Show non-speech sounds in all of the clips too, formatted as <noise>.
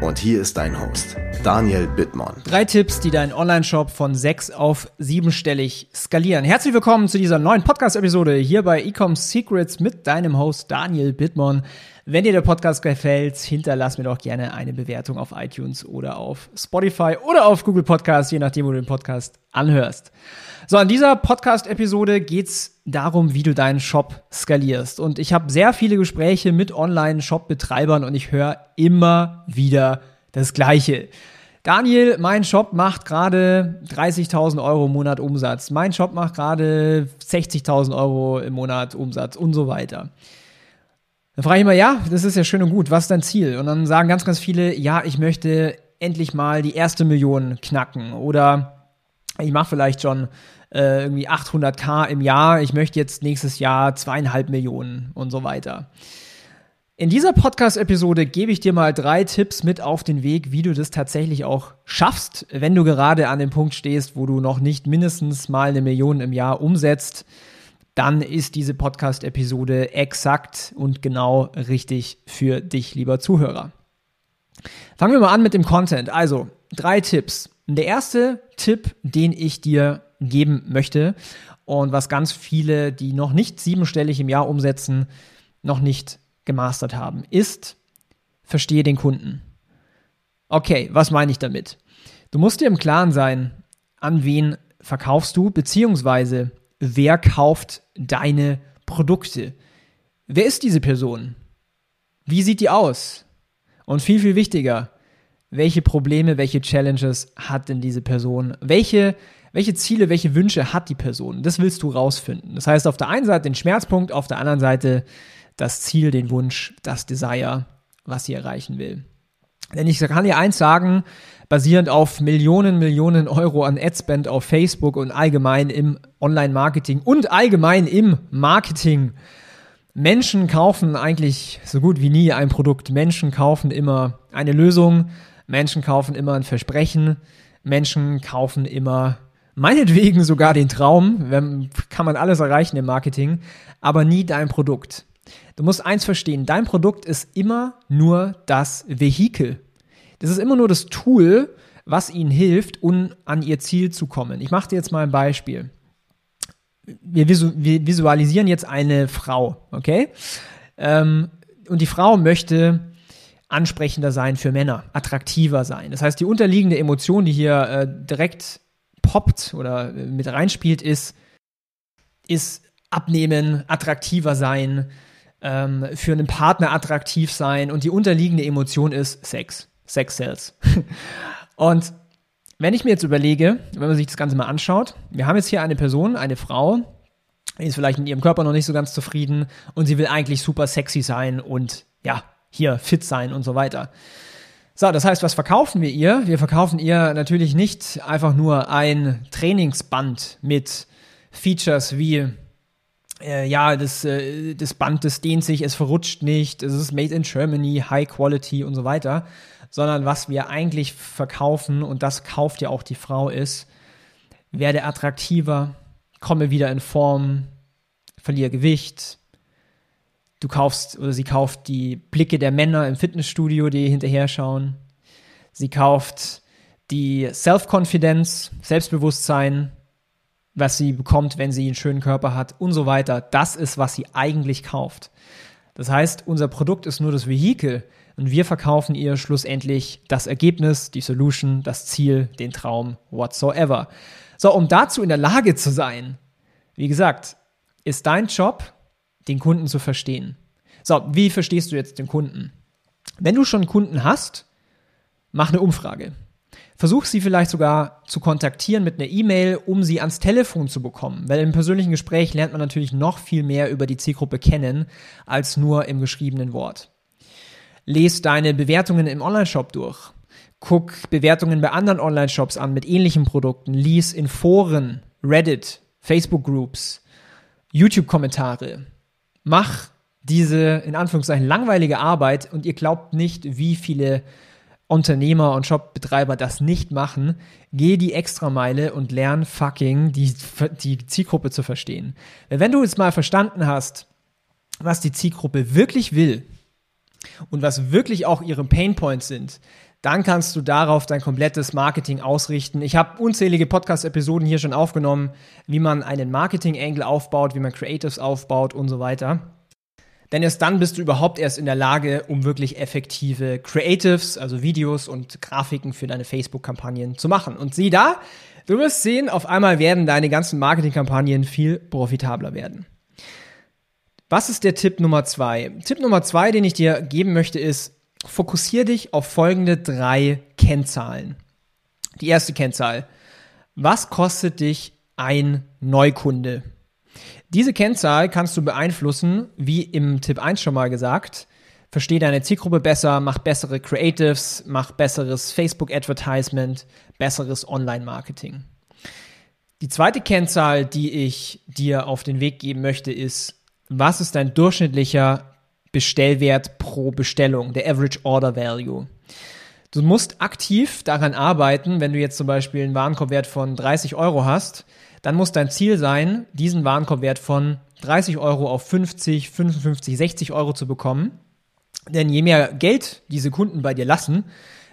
Und hier ist dein Host, Daniel Bittmann. Drei Tipps, die deinen Online-Shop von sechs auf siebenstellig skalieren. Herzlich willkommen zu dieser neuen Podcast-Episode hier bei Ecom Secrets mit deinem Host Daniel Bittmann. Wenn dir der Podcast gefällt, hinterlass mir doch gerne eine Bewertung auf iTunes oder auf Spotify oder auf Google Podcasts, je nachdem, wo du den Podcast anhörst. So, in dieser Podcast-Episode geht's darum, wie du deinen Shop skalierst. Und ich habe sehr viele Gespräche mit Online-Shop-Betreibern und ich höre immer wieder das Gleiche. Daniel, mein Shop macht gerade 30.000 Euro im Monat Umsatz. Mein Shop macht gerade 60.000 Euro im Monat Umsatz und so weiter. Dann frage ich immer, ja, das ist ja schön und gut. Was ist dein Ziel? Und dann sagen ganz, ganz viele, ja, ich möchte endlich mal die erste Million knacken oder ich mache vielleicht schon äh, irgendwie 800k im Jahr, ich möchte jetzt nächstes Jahr zweieinhalb Millionen und so weiter. In dieser Podcast-Episode gebe ich dir mal drei Tipps mit auf den Weg, wie du das tatsächlich auch schaffst, wenn du gerade an dem Punkt stehst, wo du noch nicht mindestens mal eine Million im Jahr umsetzt. Dann ist diese Podcast-Episode exakt und genau richtig für dich, lieber Zuhörer. Fangen wir mal an mit dem Content. Also, drei Tipps. Der erste Tipp, den ich dir geben möchte und was ganz viele, die noch nicht siebenstellig im Jahr umsetzen, noch nicht gemastert haben, ist, verstehe den Kunden. Okay, was meine ich damit? Du musst dir im Klaren sein, an wen verkaufst du, beziehungsweise wer kauft deine Produkte. Wer ist diese Person? Wie sieht die aus? Und viel, viel wichtiger, welche Probleme, welche Challenges hat denn diese Person? Welche, welche Ziele, welche Wünsche hat die Person? Das willst du rausfinden. Das heißt, auf der einen Seite den Schmerzpunkt, auf der anderen Seite das Ziel, den Wunsch, das Desire, was sie erreichen will. Denn ich kann dir eins sagen, basierend auf Millionen, Millionen Euro an Adspend auf Facebook und allgemein im Online-Marketing und allgemein im Marketing. Menschen kaufen eigentlich so gut wie nie ein Produkt. Menschen kaufen immer eine Lösung, Menschen kaufen immer ein Versprechen. Menschen kaufen immer meinetwegen sogar den Traum. Kann man alles erreichen im Marketing, aber nie dein Produkt. Du musst eins verstehen, dein Produkt ist immer nur das Vehikel. Das ist immer nur das Tool, was ihnen hilft, um an ihr Ziel zu kommen. Ich mache dir jetzt mal ein Beispiel. Wir, visualisieren jetzt eine Frau, okay? Ähm, und die Frau möchte ansprechender sein für Männer, attraktiver sein. Das heißt, die unterliegende Emotion, die hier äh, direkt poppt oder äh, mit reinspielt, ist, ist abnehmen, attraktiver sein, ähm, für einen Partner attraktiv sein und die unterliegende Emotion ist Sex. Sex sells. <laughs> und wenn ich mir jetzt überlege, wenn man sich das Ganze mal anschaut, wir haben jetzt hier eine Person, eine Frau, die ist vielleicht mit ihrem Körper noch nicht so ganz zufrieden und sie will eigentlich super sexy sein und ja, hier fit sein und so weiter. So, das heißt, was verkaufen wir ihr? Wir verkaufen ihr natürlich nicht einfach nur ein Trainingsband mit Features wie äh, ja, das, äh, das Band, das dehnt sich, es verrutscht nicht, es ist made in Germany, high quality und so weiter, sondern was wir eigentlich verkaufen, und das kauft ja auch die Frau, ist, werde attraktiver, komme wieder in Form, verliere Gewicht, Du kaufst oder sie kauft die Blicke der Männer im Fitnessstudio, die hinterher schauen. Sie kauft die Self-Confidence, Selbstbewusstsein, was sie bekommt, wenn sie einen schönen Körper hat und so weiter. Das ist, was sie eigentlich kauft. Das heißt, unser Produkt ist nur das Vehikel und wir verkaufen ihr schlussendlich das Ergebnis, die Solution, das Ziel, den Traum, whatsoever. So, um dazu in der Lage zu sein, wie gesagt, ist dein Job, den Kunden zu verstehen. So, wie verstehst du jetzt den Kunden? Wenn du schon Kunden hast, mach eine Umfrage. Versuch sie vielleicht sogar zu kontaktieren mit einer E-Mail, um sie ans Telefon zu bekommen. Weil im persönlichen Gespräch lernt man natürlich noch viel mehr über die Zielgruppe kennen, als nur im geschriebenen Wort. Lies deine Bewertungen im Onlineshop durch. Guck Bewertungen bei anderen Online-Shops an mit ähnlichen Produkten. Lies in Foren, Reddit, Facebook-Groups, YouTube-Kommentare. Mach diese in Anführungszeichen langweilige Arbeit und ihr glaubt nicht, wie viele Unternehmer und Shopbetreiber das nicht machen, geh die Extrameile und lern fucking die, die Zielgruppe zu verstehen. Wenn du jetzt mal verstanden hast, was die Zielgruppe wirklich will und was wirklich auch ihre Painpoints sind, dann kannst du darauf dein komplettes Marketing ausrichten. Ich habe unzählige Podcast-Episoden hier schon aufgenommen, wie man einen Marketing-Angle aufbaut, wie man Creatives aufbaut und so weiter. Denn erst dann bist du überhaupt erst in der Lage, um wirklich effektive Creatives, also Videos und Grafiken für deine Facebook-Kampagnen zu machen. Und sieh da, du wirst sehen, auf einmal werden deine ganzen Marketing-Kampagnen viel profitabler werden. Was ist der Tipp Nummer zwei? Tipp Nummer zwei, den ich dir geben möchte, ist, fokussiere dich auf folgende drei Kennzahlen. Die erste Kennzahl. Was kostet dich ein Neukunde? Diese Kennzahl kannst du beeinflussen, wie im Tipp 1 schon mal gesagt. Versteh deine Zielgruppe besser, mach bessere Creatives, mach besseres Facebook-Advertisement, besseres Online-Marketing. Die zweite Kennzahl, die ich dir auf den Weg geben möchte, ist, was ist dein durchschnittlicher Bestellwert pro Bestellung, der Average Order Value? Du musst aktiv daran arbeiten, wenn du jetzt zum Beispiel einen Warenkorbwert von 30 Euro hast, dann muss dein Ziel sein, diesen Warenkorbwert von 30 Euro auf 50, 55, 60 Euro zu bekommen. Denn je mehr Geld diese Kunden bei dir lassen,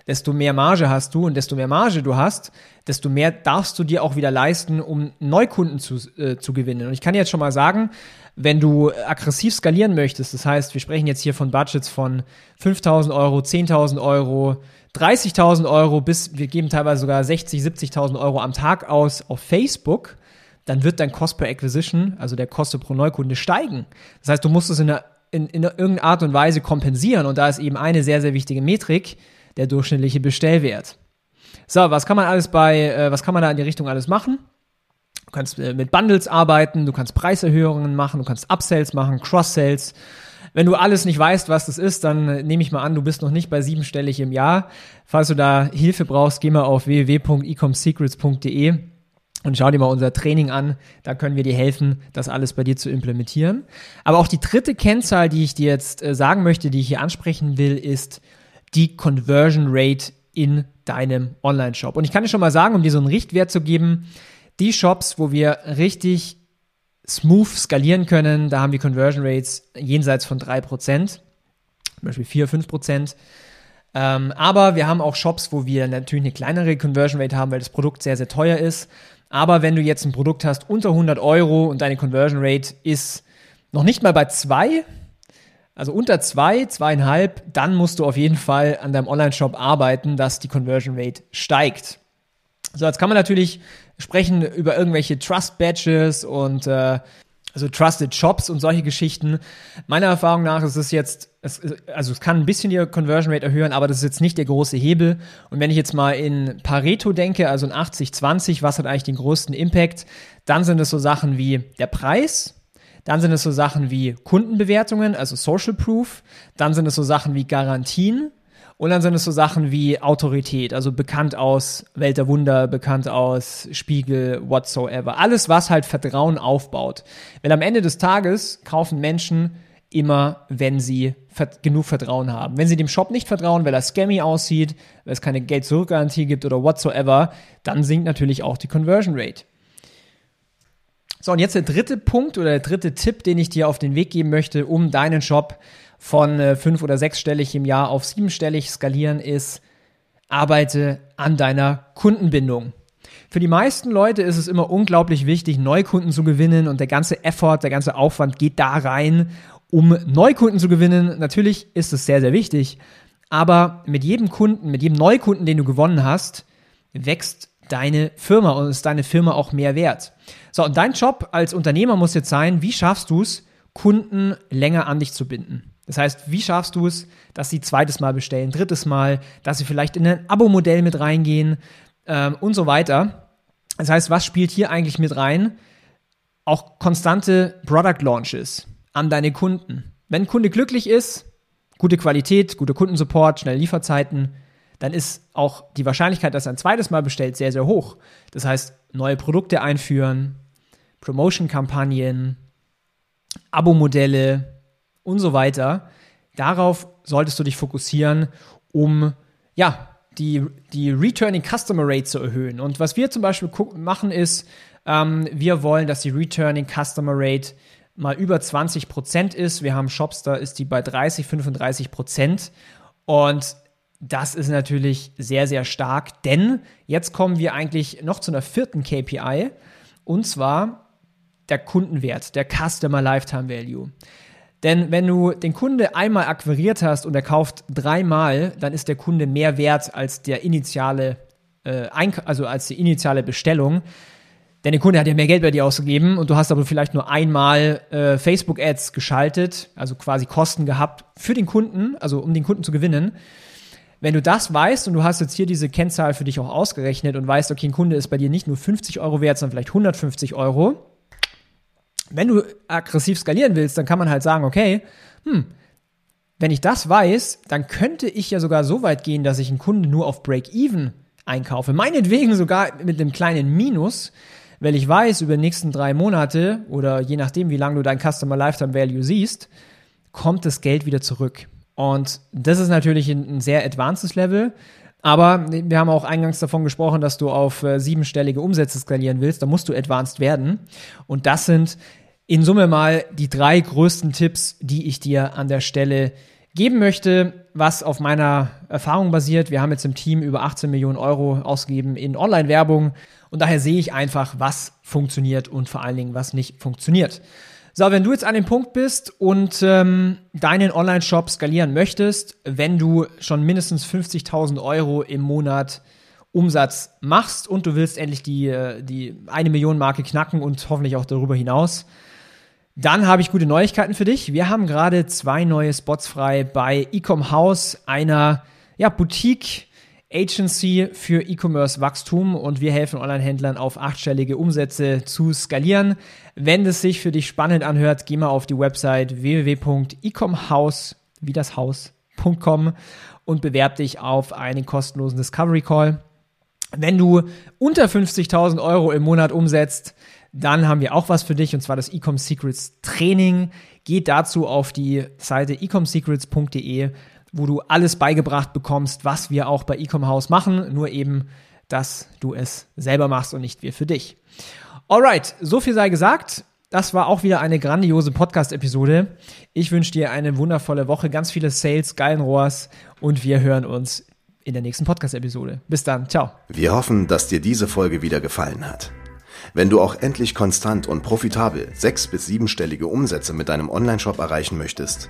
desto mehr Marge hast du und desto mehr Marge du hast, desto mehr darfst du dir auch wieder leisten, um Neukunden zu, äh, zu gewinnen. Und ich kann jetzt schon mal sagen, wenn du aggressiv skalieren möchtest, das heißt, wir sprechen jetzt hier von Budgets von 5.000 Euro, 10.000 Euro, 30.000 Euro bis wir geben teilweise sogar 60, 70.000 Euro am Tag aus auf Facebook, dann wird dein Cost per Acquisition, also der Koste pro Neukunde, steigen. Das heißt, du musst es in, einer, in, in irgendeiner Art und Weise kompensieren und da ist eben eine sehr, sehr wichtige Metrik, der durchschnittliche Bestellwert. So, was kann man alles bei, äh, was kann man da in die Richtung alles machen? Du kannst äh, mit Bundles arbeiten, du kannst Preiserhöhungen machen, du kannst Upsells machen, Cross-Sells. Wenn du alles nicht weißt, was das ist, dann äh, nehme ich mal an, du bist noch nicht bei siebenstellig im Jahr. Falls du da Hilfe brauchst, geh mal auf www.ecomsecrets.de und schau dir mal unser Training an. Da können wir dir helfen, das alles bei dir zu implementieren. Aber auch die dritte Kennzahl, die ich dir jetzt äh, sagen möchte, die ich hier ansprechen will, ist die Conversion Rate in deinem Online-Shop. Und ich kann dir schon mal sagen, um dir so einen Richtwert zu geben, die Shops, wo wir richtig smooth skalieren können, da haben wir Conversion Rates jenseits von 3%, zum Beispiel 4, 5%. Ähm, aber wir haben auch Shops, wo wir natürlich eine kleinere Conversion Rate haben, weil das Produkt sehr, sehr teuer ist. Aber wenn du jetzt ein Produkt hast unter 100 Euro und deine Conversion Rate ist noch nicht mal bei zwei, also unter zwei, zweieinhalb, dann musst du auf jeden Fall an deinem Online-Shop arbeiten, dass die Conversion Rate steigt. So, jetzt kann man natürlich sprechen über irgendwelche Trust Badges und äh, also Trusted Shops und solche Geschichten. Meiner Erfahrung nach ist es jetzt, es, also es kann ein bisschen die Conversion Rate erhöhen, aber das ist jetzt nicht der große Hebel. Und wenn ich jetzt mal in Pareto denke, also in 80-20, was hat eigentlich den größten Impact, dann sind es so Sachen wie der Preis, dann sind es so Sachen wie Kundenbewertungen, also Social Proof, dann sind es so Sachen wie Garantien, und dann sind es so Sachen wie Autorität, also bekannt aus Welt der Wunder, bekannt aus Spiegel, whatsoever. Alles, was halt Vertrauen aufbaut. Weil am Ende des Tages kaufen Menschen immer, wenn sie genug Vertrauen haben. Wenn sie dem Shop nicht vertrauen, weil er scammy aussieht, weil es keine Geld-Zurück-Garantie gibt oder whatsoever, dann sinkt natürlich auch die Conversion Rate. So, und jetzt der dritte Punkt oder der dritte Tipp, den ich dir auf den Weg geben möchte, um deinen Shop von äh, fünf- oder sechsstellig im Jahr auf siebenstellig skalieren ist, arbeite an deiner Kundenbindung. Für die meisten Leute ist es immer unglaublich wichtig, Neukunden zu gewinnen und der ganze Effort, der ganze Aufwand geht da rein, um Neukunden zu gewinnen. Natürlich ist es sehr, sehr wichtig, aber mit jedem Kunden, mit jedem Neukunden, den du gewonnen hast, wächst deine Firma und ist deine Firma auch mehr wert. So, und dein Job als Unternehmer muss jetzt sein, wie schaffst du es, Kunden länger an dich zu binden? Das heißt, wie schaffst du es, dass sie zweites Mal bestellen, drittes Mal, dass sie vielleicht in ein Abo-Modell mit reingehen ähm, und so weiter. Das heißt, was spielt hier eigentlich mit rein? Auch konstante Product Launches an deine Kunden. Wenn ein Kunde glücklich ist, gute Qualität, gute Kundensupport, schnelle Lieferzeiten, dann ist auch die Wahrscheinlichkeit, dass er ein zweites Mal bestellt, sehr, sehr hoch. Das heißt, neue Produkte einführen, Promotion-Kampagnen, Abo-Modelle, und so weiter. Darauf solltest du dich fokussieren, um ja, die, die Returning Customer Rate zu erhöhen. Und was wir zum Beispiel machen ist, ähm, wir wollen, dass die Returning Customer Rate mal über 20 Prozent ist. Wir haben Shops, da ist die bei 30, 35 Prozent. Und das ist natürlich sehr, sehr stark, denn jetzt kommen wir eigentlich noch zu einer vierten KPI und zwar der Kundenwert, der Customer Lifetime Value. Denn wenn du den Kunde einmal akquiriert hast und er kauft dreimal, dann ist der Kunde mehr wert als der initiale, äh, also als die initiale Bestellung. Denn der Kunde hat ja mehr Geld bei dir ausgegeben und du hast aber vielleicht nur einmal äh, Facebook-Ads geschaltet, also quasi Kosten gehabt für den Kunden, also um den Kunden zu gewinnen. Wenn du das weißt und du hast jetzt hier diese Kennzahl für dich auch ausgerechnet und weißt, okay, ein Kunde ist bei dir nicht nur 50 Euro wert, sondern vielleicht 150 Euro, wenn du aggressiv skalieren willst, dann kann man halt sagen, okay, hm, wenn ich das weiß, dann könnte ich ja sogar so weit gehen, dass ich einen Kunden nur auf Break-Even einkaufe. Meinetwegen sogar mit einem kleinen Minus, weil ich weiß, über die nächsten drei Monate oder je nachdem, wie lange du dein Customer Lifetime Value siehst, kommt das Geld wieder zurück. Und das ist natürlich ein, ein sehr advancedes Level. Aber wir haben auch eingangs davon gesprochen, dass du auf äh, siebenstellige Umsätze skalieren willst. Da musst du advanced werden. Und das sind in Summe mal die drei größten Tipps, die ich dir an der Stelle geben möchte, was auf meiner Erfahrung basiert. Wir haben jetzt im Team über 18 Millionen Euro ausgegeben in Online-Werbung und daher sehe ich einfach, was funktioniert und vor allen Dingen, was nicht funktioniert. So, wenn du jetzt an dem Punkt bist und ähm, deinen Online-Shop skalieren möchtest, wenn du schon mindestens 50.000 Euro im Monat Umsatz machst und du willst endlich die, äh, die eine Million Marke knacken und hoffentlich auch darüber hinaus, dann habe ich gute Neuigkeiten für dich. Wir haben gerade zwei neue Spots frei bei Ecom House, einer ja, Boutique Agency für E-Commerce Wachstum und wir helfen Online-Händlern auf achtstellige Umsätze zu skalieren. Wenn es sich für dich spannend anhört, geh mal auf die Website www.ecomhouse, wie das Haus.com und bewerb dich auf einen kostenlosen Discovery Call. Wenn du unter 50.000 Euro im Monat umsetzt, dann haben wir auch was für dich und zwar das Ecom Secrets Training. Geht dazu auf die Seite ecomsecrets.de, wo du alles beigebracht bekommst, was wir auch bei Ecom House machen, nur eben, dass du es selber machst und nicht wir für dich. Alright, so viel sei gesagt. Das war auch wieder eine grandiose Podcast-Episode. Ich wünsche dir eine wundervolle Woche, ganz viele Sales, geilen Rohrs und wir hören uns in der nächsten Podcast-Episode. Bis dann, ciao. Wir hoffen, dass dir diese Folge wieder gefallen hat. Wenn du auch endlich konstant und profitabel sechs- bis siebenstellige Umsätze mit deinem Onlineshop erreichen möchtest,